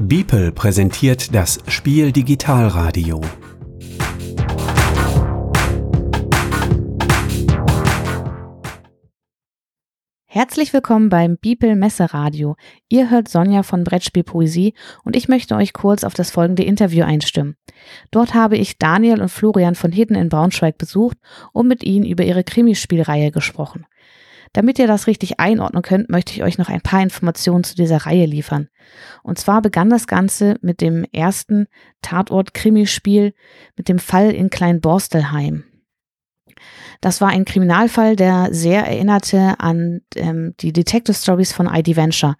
Beeple präsentiert das Spiel Digitalradio. Herzlich willkommen beim Beeple Messeradio. Ihr hört Sonja von Brettspielpoesie und ich möchte euch kurz auf das folgende Interview einstimmen. Dort habe ich Daniel und Florian von Hidden in Braunschweig besucht und mit ihnen über ihre Krimispielreihe gesprochen. Damit ihr das richtig einordnen könnt, möchte ich euch noch ein paar Informationen zu dieser Reihe liefern. Und zwar begann das Ganze mit dem ersten Tatort-Krimispiel mit dem Fall in Kleinborstelheim. Das war ein Kriminalfall, der sehr erinnerte an ähm, die Detective Stories von ID Venture.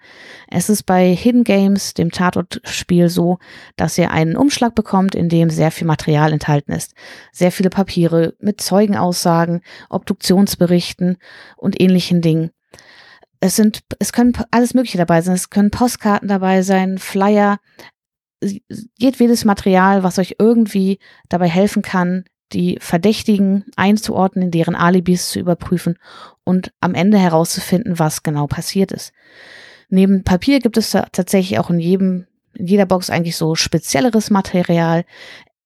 Es ist bei Hidden Games, dem Tatortspiel, so, dass ihr einen Umschlag bekommt, in dem sehr viel Material enthalten ist. Sehr viele Papiere mit Zeugenaussagen, Obduktionsberichten und ähnlichen Dingen. Es sind, es können alles Mögliche dabei sein. Es können Postkarten dabei sein, Flyer, jedwedes Material, was euch irgendwie dabei helfen kann, die Verdächtigen einzuordnen, deren Alibis zu überprüfen und am Ende herauszufinden, was genau passiert ist. Neben Papier gibt es tatsächlich auch in jedem, in jeder Box eigentlich so spezielleres Material.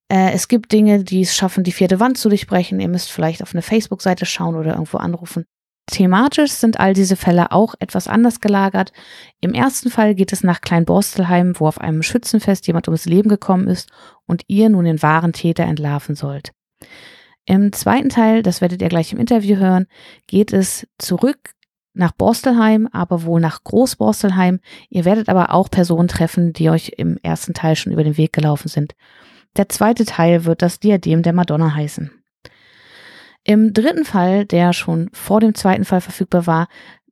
Äh, es gibt Dinge, die es schaffen, die vierte Wand zu durchbrechen. Ihr müsst vielleicht auf eine Facebook-Seite schauen oder irgendwo anrufen. Thematisch sind all diese Fälle auch etwas anders gelagert. Im ersten Fall geht es nach Kleinborstelheim, wo auf einem Schützenfest jemand ums Leben gekommen ist und ihr nun den wahren Täter entlarven sollt. Im zweiten Teil, das werdet ihr gleich im Interview hören, geht es zurück nach Borstelheim, aber wohl nach Großborstelheim. Ihr werdet aber auch Personen treffen, die euch im ersten Teil schon über den Weg gelaufen sind. Der zweite Teil wird das Diadem der Madonna heißen. Im dritten Fall, der schon vor dem zweiten Fall verfügbar war,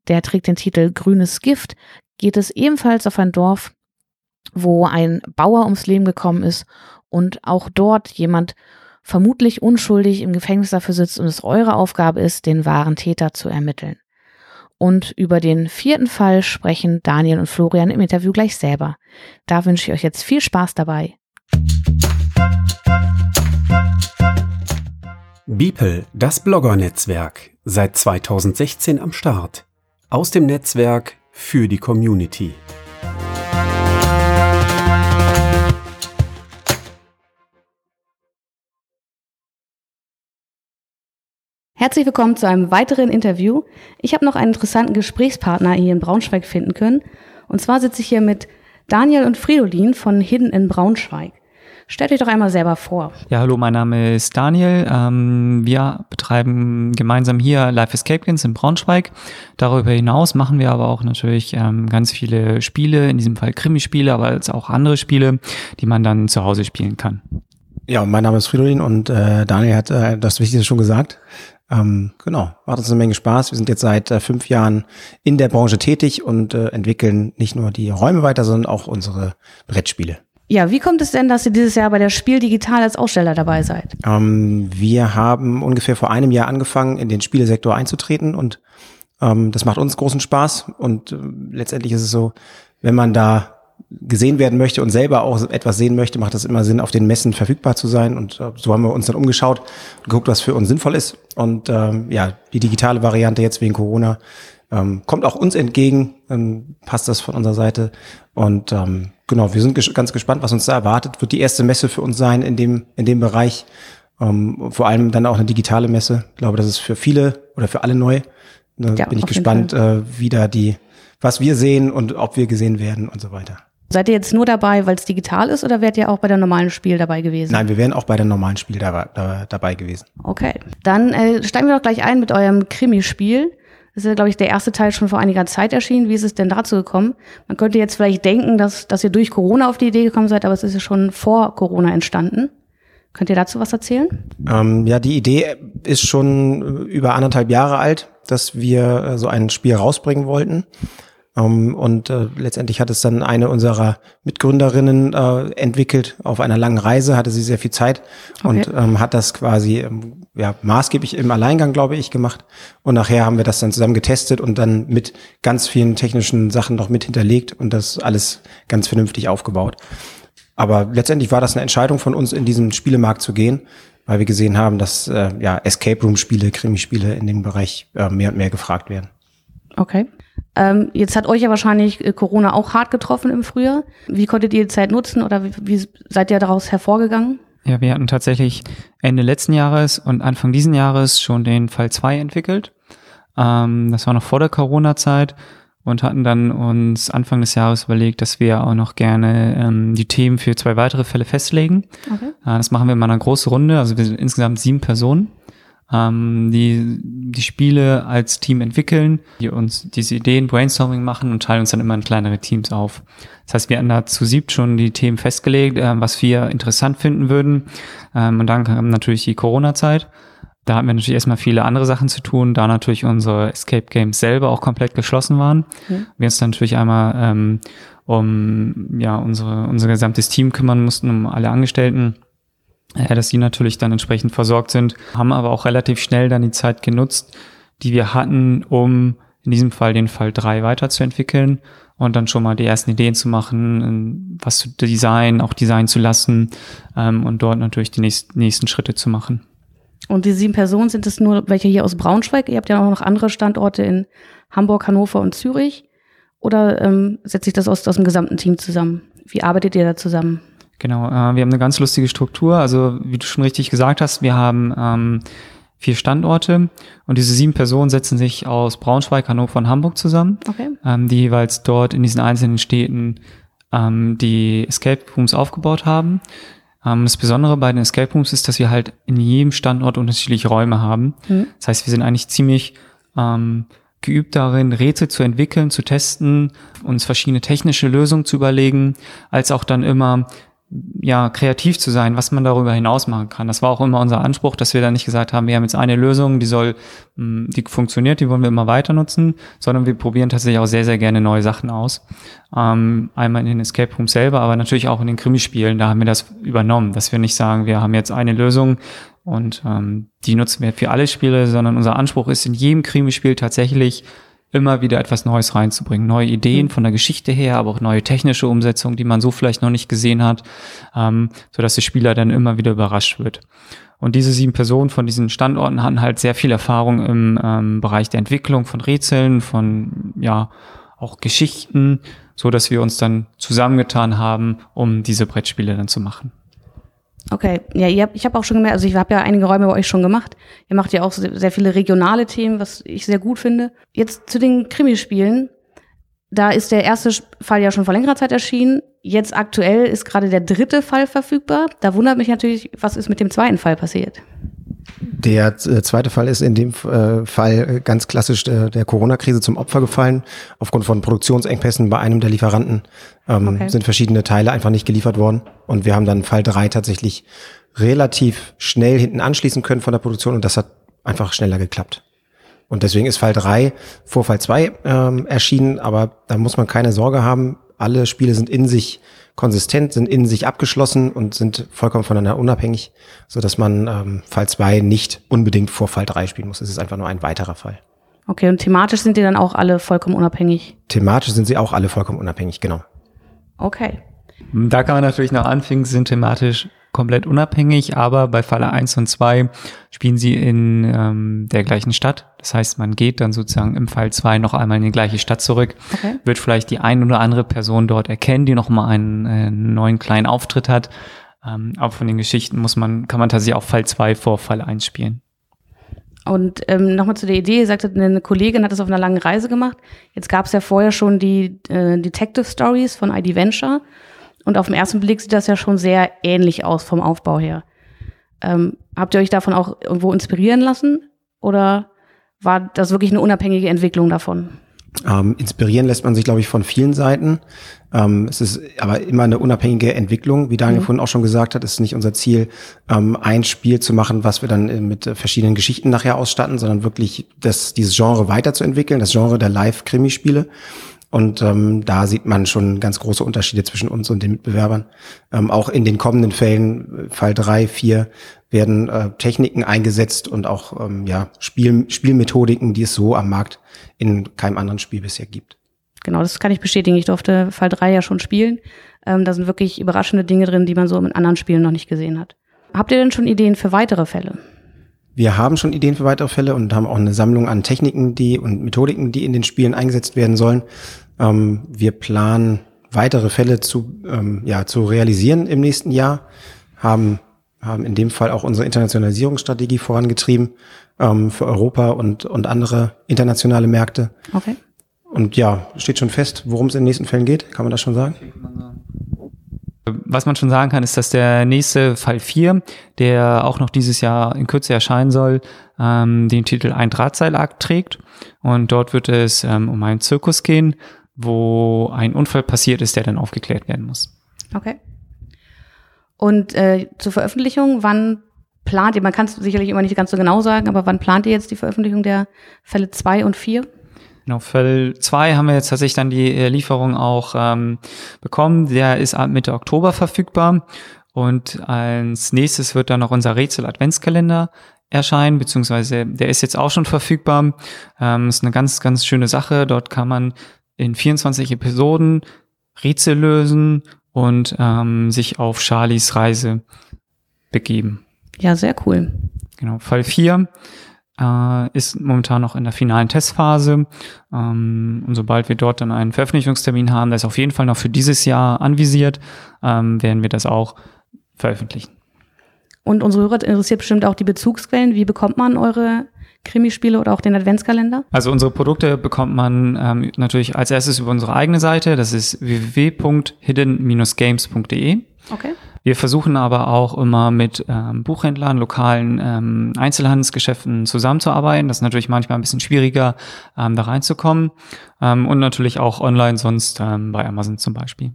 der trägt den Titel Grünes Gift, geht es ebenfalls auf ein Dorf, wo ein Bauer ums Leben gekommen ist und auch dort jemand vermutlich unschuldig im Gefängnis dafür sitzt und es eure Aufgabe ist, den wahren Täter zu ermitteln. Und über den vierten Fall sprechen Daniel und Florian im Interview gleich selber. Da wünsche ich euch jetzt viel Spaß dabei. Beeple, das Blogger-Netzwerk, seit 2016 am Start. Aus dem Netzwerk für die Community. Herzlich willkommen zu einem weiteren Interview. Ich habe noch einen interessanten Gesprächspartner hier in Braunschweig finden können. Und zwar sitze ich hier mit Daniel und Fridolin von Hidden in Braunschweig. Stellt euch doch einmal selber vor. Ja, hallo, mein Name ist Daniel. Ähm, wir betreiben gemeinsam hier Life Escape Games in Braunschweig. Darüber hinaus machen wir aber auch natürlich ähm, ganz viele Spiele, in diesem Fall Krimispiele, aber als auch andere Spiele, die man dann zu Hause spielen kann. Ja, mein Name ist Fridolin und äh, Daniel hat äh, das Wichtigste schon gesagt. Ähm, genau, macht uns eine Menge Spaß. Wir sind jetzt seit äh, fünf Jahren in der Branche tätig und äh, entwickeln nicht nur die Räume weiter, sondern auch unsere Brettspiele. Ja, wie kommt es denn, dass ihr dieses Jahr bei der Spiel Digital als Aussteller dabei seid? Ähm, wir haben ungefähr vor einem Jahr angefangen, in den Spielesektor einzutreten und ähm, das macht uns großen Spaß und äh, letztendlich ist es so, wenn man da gesehen werden möchte und selber auch etwas sehen möchte, macht das immer Sinn, auf den Messen verfügbar zu sein. Und äh, so haben wir uns dann umgeschaut und geguckt, was für uns sinnvoll ist. Und ähm, ja, die digitale Variante jetzt wegen Corona ähm, kommt auch uns entgegen, ähm, passt das von unserer Seite. Und ähm, genau, wir sind ges ganz gespannt, was uns da erwartet. Wird die erste Messe für uns sein in dem, in dem Bereich. Ähm, vor allem dann auch eine digitale Messe. Ich glaube, das ist für viele oder für alle neu. Da ja, bin ich gespannt, äh, wie da die, was wir sehen und ob wir gesehen werden und so weiter. Seid ihr jetzt nur dabei, weil es digital ist, oder wärt ihr auch bei der normalen Spiel dabei gewesen? Nein, wir wären auch bei der normalen Spiel dabei, dabei gewesen. Okay, dann äh, steigen wir doch gleich ein mit eurem Krimispiel. Das ist ja, glaube ich, der erste Teil schon vor einiger Zeit erschienen. Wie ist es denn dazu gekommen? Man könnte jetzt vielleicht denken, dass, dass ihr durch Corona auf die Idee gekommen seid, aber es ist ja schon vor Corona entstanden. Könnt ihr dazu was erzählen? Ähm, ja, die Idee ist schon über anderthalb Jahre alt, dass wir äh, so ein Spiel rausbringen wollten. Um, ähm, und äh, letztendlich hat es dann eine unserer Mitgründerinnen äh, entwickelt. Auf einer langen Reise hatte sie sehr viel Zeit okay. und ähm, hat das quasi ähm, ja, maßgeblich im Alleingang, glaube ich, gemacht. Und nachher haben wir das dann zusammen getestet und dann mit ganz vielen technischen Sachen noch mit hinterlegt und das alles ganz vernünftig aufgebaut. Aber letztendlich war das eine Entscheidung von uns, in diesen Spielemarkt zu gehen, weil wir gesehen haben, dass äh, ja, Escape Room Spiele, Krimispiele in dem Bereich äh, mehr und mehr gefragt werden. Okay. Ähm, jetzt hat euch ja wahrscheinlich äh, Corona auch hart getroffen im Frühjahr. Wie konntet ihr die Zeit nutzen oder wie, wie seid ihr daraus hervorgegangen? Ja, wir hatten tatsächlich Ende letzten Jahres und Anfang diesen Jahres schon den Fall 2 entwickelt. Ähm, das war noch vor der Corona-Zeit und hatten dann uns Anfang des Jahres überlegt, dass wir auch noch gerne ähm, die Themen für zwei weitere Fälle festlegen. Okay. Äh, das machen wir in einer großen Runde, also wir sind insgesamt sieben Personen ähm, die die Spiele als Team entwickeln, die uns diese Ideen Brainstorming machen und teilen uns dann immer in kleinere Teams auf. Das heißt, wir hatten da zu siebt schon die Themen festgelegt, äh, was wir interessant finden würden. Ähm, und dann kam natürlich die Corona-Zeit. Da hatten wir natürlich erstmal viele andere Sachen zu tun, da natürlich unsere Escape Games selber auch komplett geschlossen waren. Mhm. Wir uns dann natürlich einmal ähm, um ja unsere unser gesamtes Team kümmern mussten, um alle Angestellten dass die natürlich dann entsprechend versorgt sind, haben aber auch relativ schnell dann die Zeit genutzt, die wir hatten, um in diesem Fall den Fall 3 weiterzuentwickeln und dann schon mal die ersten Ideen zu machen, was zu designen, auch designen zu lassen ähm, und dort natürlich die nächsten, nächsten Schritte zu machen. Und die sieben Personen sind es nur welche hier aus Braunschweig? Ihr habt ja auch noch andere Standorte in Hamburg, Hannover und Zürich. Oder ähm, setzt sich das aus, aus dem gesamten Team zusammen? Wie arbeitet ihr da zusammen? Genau, äh, wir haben eine ganz lustige Struktur. Also wie du schon richtig gesagt hast, wir haben ähm, vier Standorte und diese sieben Personen setzen sich aus Braunschweig, Hannover und Hamburg zusammen, okay. ähm, die jeweils dort in diesen einzelnen Städten ähm, die Escape Rooms aufgebaut haben. Ähm, das Besondere bei den Escape Rooms ist, dass wir halt in jedem Standort unterschiedliche Räume haben. Mhm. Das heißt, wir sind eigentlich ziemlich ähm, geübt darin, Rätsel zu entwickeln, zu testen, uns verschiedene technische Lösungen zu überlegen, als auch dann immer ja, kreativ zu sein, was man darüber hinaus machen kann. Das war auch immer unser Anspruch, dass wir da nicht gesagt haben, wir haben jetzt eine Lösung, die soll, hm, die funktioniert, die wollen wir immer weiter nutzen, sondern wir probieren tatsächlich auch sehr, sehr gerne neue Sachen aus. Ähm, einmal in den Escape Rooms selber, aber natürlich auch in den Krimispielen, da haben wir das übernommen, dass wir nicht sagen, wir haben jetzt eine Lösung und ähm, die nutzen wir für alle Spiele, sondern unser Anspruch ist in jedem Krimispiel tatsächlich immer wieder etwas Neues reinzubringen. Neue Ideen mhm. von der Geschichte her, aber auch neue technische Umsetzungen, die man so vielleicht noch nicht gesehen hat, ähm, sodass der Spieler dann immer wieder überrascht wird. Und diese sieben Personen von diesen Standorten hatten halt sehr viel Erfahrung im ähm, Bereich der Entwicklung von Rätseln, von ja auch Geschichten, so dass wir uns dann zusammengetan haben, um diese Brettspiele dann zu machen. Okay, ja, ich habe auch schon gemerkt, also ich habe ja einige Räume bei euch schon gemacht. Ihr macht ja auch sehr viele regionale Themen, was ich sehr gut finde. Jetzt zu den Krimispielen. Da ist der erste Fall ja schon vor längerer Zeit erschienen. Jetzt aktuell ist gerade der dritte Fall verfügbar. Da wundert mich natürlich, was ist mit dem zweiten Fall passiert? Der äh, zweite Fall ist in dem äh, Fall äh, ganz klassisch der, der Corona-Krise zum Opfer gefallen. Aufgrund von Produktionsengpässen bei einem der Lieferanten ähm, okay. sind verschiedene Teile einfach nicht geliefert worden. Und wir haben dann Fall drei tatsächlich relativ schnell hinten anschließen können von der Produktion und das hat einfach schneller geklappt. Und deswegen ist Fall drei vor Fall zwei ähm, erschienen, aber da muss man keine Sorge haben. Alle Spiele sind in sich konsistent, sind in sich abgeschlossen und sind vollkommen voneinander unabhängig, so dass man ähm, Fall 2 nicht unbedingt vor Fall 3 spielen muss. Es ist einfach nur ein weiterer Fall. Okay, und thematisch sind die dann auch alle vollkommen unabhängig? Thematisch sind sie auch alle vollkommen unabhängig, genau. Okay. Da kann man natürlich noch anfangen, sind thematisch komplett unabhängig, aber bei Falle 1 und 2 spielen sie in ähm, der gleichen Stadt. Das heißt, man geht dann sozusagen im Fall 2 noch einmal in die gleiche Stadt zurück, okay. wird vielleicht die ein oder andere Person dort erkennen, die noch mal einen äh, neuen kleinen Auftritt hat. Ähm, aber von den Geschichten muss man, kann man tatsächlich auch Fall 2 vor Fall 1 spielen. Und ähm, nochmal zu der Idee, ihr sagtet, eine Kollegin hat das auf einer langen Reise gemacht. Jetzt gab es ja vorher schon die äh, Detective Stories von ID Venture. Und auf den ersten Blick sieht das ja schon sehr ähnlich aus vom Aufbau her. Ähm, habt ihr euch davon auch irgendwo inspirieren lassen? Oder war das wirklich eine unabhängige Entwicklung davon? Ähm, inspirieren lässt man sich, glaube ich, von vielen Seiten. Ähm, es ist aber immer eine unabhängige Entwicklung. Wie Daniel mhm. vorhin auch schon gesagt hat, ist nicht unser Ziel, ähm, ein Spiel zu machen, was wir dann äh, mit verschiedenen Geschichten nachher ausstatten, sondern wirklich das, dieses Genre weiterzuentwickeln, das Genre der Live-Krimispiele. Und ähm, da sieht man schon ganz große Unterschiede zwischen uns und den Mitbewerbern. Ähm, auch in den kommenden Fällen, äh, Fall drei, vier, werden äh, Techniken eingesetzt und auch ähm, ja, Spiel, Spielmethodiken, die es so am Markt in keinem anderen Spiel bisher gibt. Genau, das kann ich bestätigen. Ich durfte Fall drei ja schon spielen. Ähm, da sind wirklich überraschende Dinge drin, die man so in anderen Spielen noch nicht gesehen hat. Habt ihr denn schon Ideen für weitere Fälle? Wir haben schon Ideen für weitere Fälle und haben auch eine Sammlung an Techniken, die und Methodiken, die in den Spielen eingesetzt werden sollen. Ähm, wir planen weitere Fälle zu, ähm, ja, zu realisieren im nächsten Jahr, haben, haben in dem Fall auch unsere Internationalisierungsstrategie vorangetrieben ähm, für Europa und, und andere internationale Märkte. Okay. Und ja, steht schon fest, worum es in den nächsten Fällen geht. Kann man das schon sagen? Was man schon sagen kann, ist, dass der nächste Fall 4, der auch noch dieses Jahr in Kürze erscheinen soll, ähm, den Titel Ein Drahtseilakt trägt. Und dort wird es ähm, um einen Zirkus gehen, wo ein Unfall passiert ist, der dann aufgeklärt werden muss. Okay. Und äh, zur Veröffentlichung, wann plant ihr, man kann es sicherlich immer nicht ganz so genau sagen, aber wann plant ihr jetzt die Veröffentlichung der Fälle 2 und 4? Genau, Fall 2 haben wir jetzt tatsächlich dann die äh, Lieferung auch ähm, bekommen. Der ist ab Mitte Oktober verfügbar. Und als nächstes wird dann noch unser Rätsel-Adventskalender erscheinen, beziehungsweise der ist jetzt auch schon verfügbar. Ähm, ist eine ganz, ganz schöne Sache. Dort kann man in 24 Episoden Rätsel lösen und ähm, sich auf Charlies Reise begeben. Ja, sehr cool. Genau, Fall 4 äh, ist momentan noch in der finalen Testphase. Ähm, und sobald wir dort dann einen Veröffentlichungstermin haben, der ist auf jeden Fall noch für dieses Jahr anvisiert, ähm, werden wir das auch veröffentlichen. Und unsere Hörer interessiert bestimmt auch die Bezugsquellen. Wie bekommt man eure Krimispiele oder auch den Adventskalender? Also unsere Produkte bekommt man ähm, natürlich als erstes über unsere eigene Seite. Das ist www.hidden-games.de. Okay. Wir versuchen aber auch immer mit ähm, Buchhändlern, lokalen ähm, Einzelhandelsgeschäften zusammenzuarbeiten. Das ist natürlich manchmal ein bisschen schwieriger, ähm, da reinzukommen. Ähm, und natürlich auch online sonst ähm, bei Amazon zum Beispiel.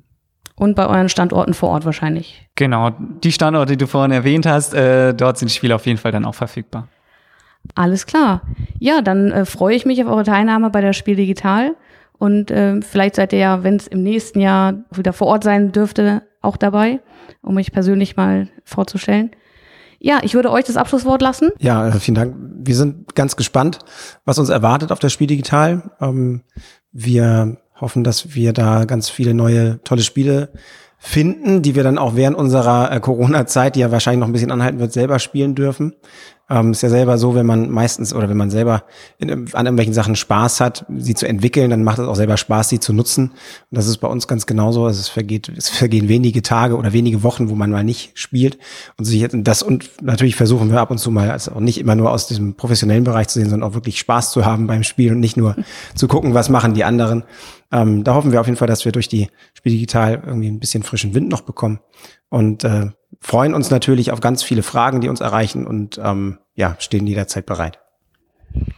Und bei euren Standorten vor Ort wahrscheinlich. Genau, die Standorte, die du vorhin erwähnt hast, äh, dort sind die Spiele auf jeden Fall dann auch verfügbar. Alles klar. Ja, dann äh, freue ich mich auf eure Teilnahme bei der Spiel Digital. Und äh, vielleicht seid ihr ja, wenn es im nächsten Jahr wieder vor Ort sein dürfte, auch dabei, um mich persönlich mal vorzustellen. Ja, ich würde euch das Abschlusswort lassen. Ja, äh, vielen Dank. Wir sind ganz gespannt, was uns erwartet auf der Spiel Digital. Ähm, wir hoffen, dass wir da ganz viele neue, tolle Spiele finden, die wir dann auch während unserer äh, Corona-Zeit, die ja wahrscheinlich noch ein bisschen anhalten wird, selber spielen dürfen. Ähm, ist ja selber so, wenn man meistens oder wenn man selber in, an irgendwelchen Sachen Spaß hat, sie zu entwickeln, dann macht es auch selber Spaß, sie zu nutzen. Und das ist bei uns ganz genauso. Also es vergeht, es vergehen wenige Tage oder wenige Wochen, wo man mal nicht spielt und sich jetzt das und natürlich versuchen wir ab und zu mal, also auch nicht immer nur aus diesem professionellen Bereich zu sehen, sondern auch wirklich Spaß zu haben beim Spiel und nicht nur zu gucken, was machen die anderen. Ähm, da hoffen wir auf jeden Fall, dass wir durch die Spiel digital irgendwie ein bisschen frischen Wind noch bekommen und äh, freuen uns natürlich auf ganz viele Fragen, die uns erreichen und ähm, ja, stehen jederzeit bereit.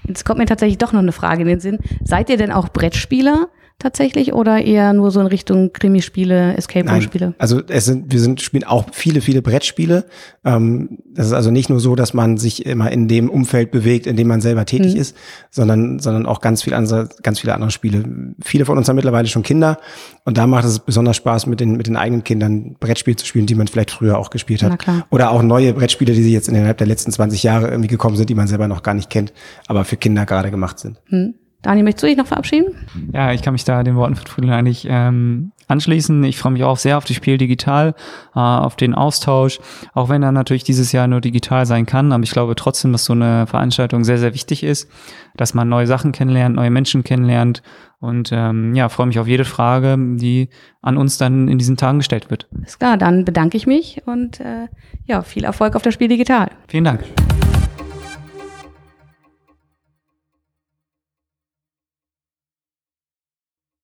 Jetzt kommt mir tatsächlich doch noch eine Frage in den Sinn. Seid ihr denn auch Brettspieler? Tatsächlich oder eher nur so in Richtung Krimispiele, Escape Room Spiele? Also es sind wir sind spielen auch viele viele Brettspiele. Ähm, das ist also nicht nur so, dass man sich immer in dem Umfeld bewegt, in dem man selber tätig mhm. ist, sondern sondern auch ganz viele andere ganz viele andere Spiele. Viele von uns haben mittlerweile schon Kinder und da macht es besonders Spaß mit den mit den eigenen Kindern Brettspiele zu spielen, die man vielleicht früher auch gespielt hat oder auch neue Brettspiele, die sie jetzt innerhalb der letzten 20 Jahre irgendwie gekommen sind, die man selber noch gar nicht kennt, aber für Kinder gerade gemacht sind. Mhm. Daniel, möchtest du dich noch verabschieden? Ja, ich kann mich da den Worten von Friedel eigentlich ähm, anschließen. Ich freue mich auch sehr auf das Spiel digital, äh, auf den Austausch, auch wenn er natürlich dieses Jahr nur digital sein kann. Aber ich glaube trotzdem, dass so eine Veranstaltung sehr, sehr wichtig ist, dass man neue Sachen kennenlernt, neue Menschen kennenlernt. Und ähm, ja, freue mich auf jede Frage, die an uns dann in diesen Tagen gestellt wird. Ist klar, dann bedanke ich mich und äh, ja, viel Erfolg auf das Spiel digital. Vielen Dank.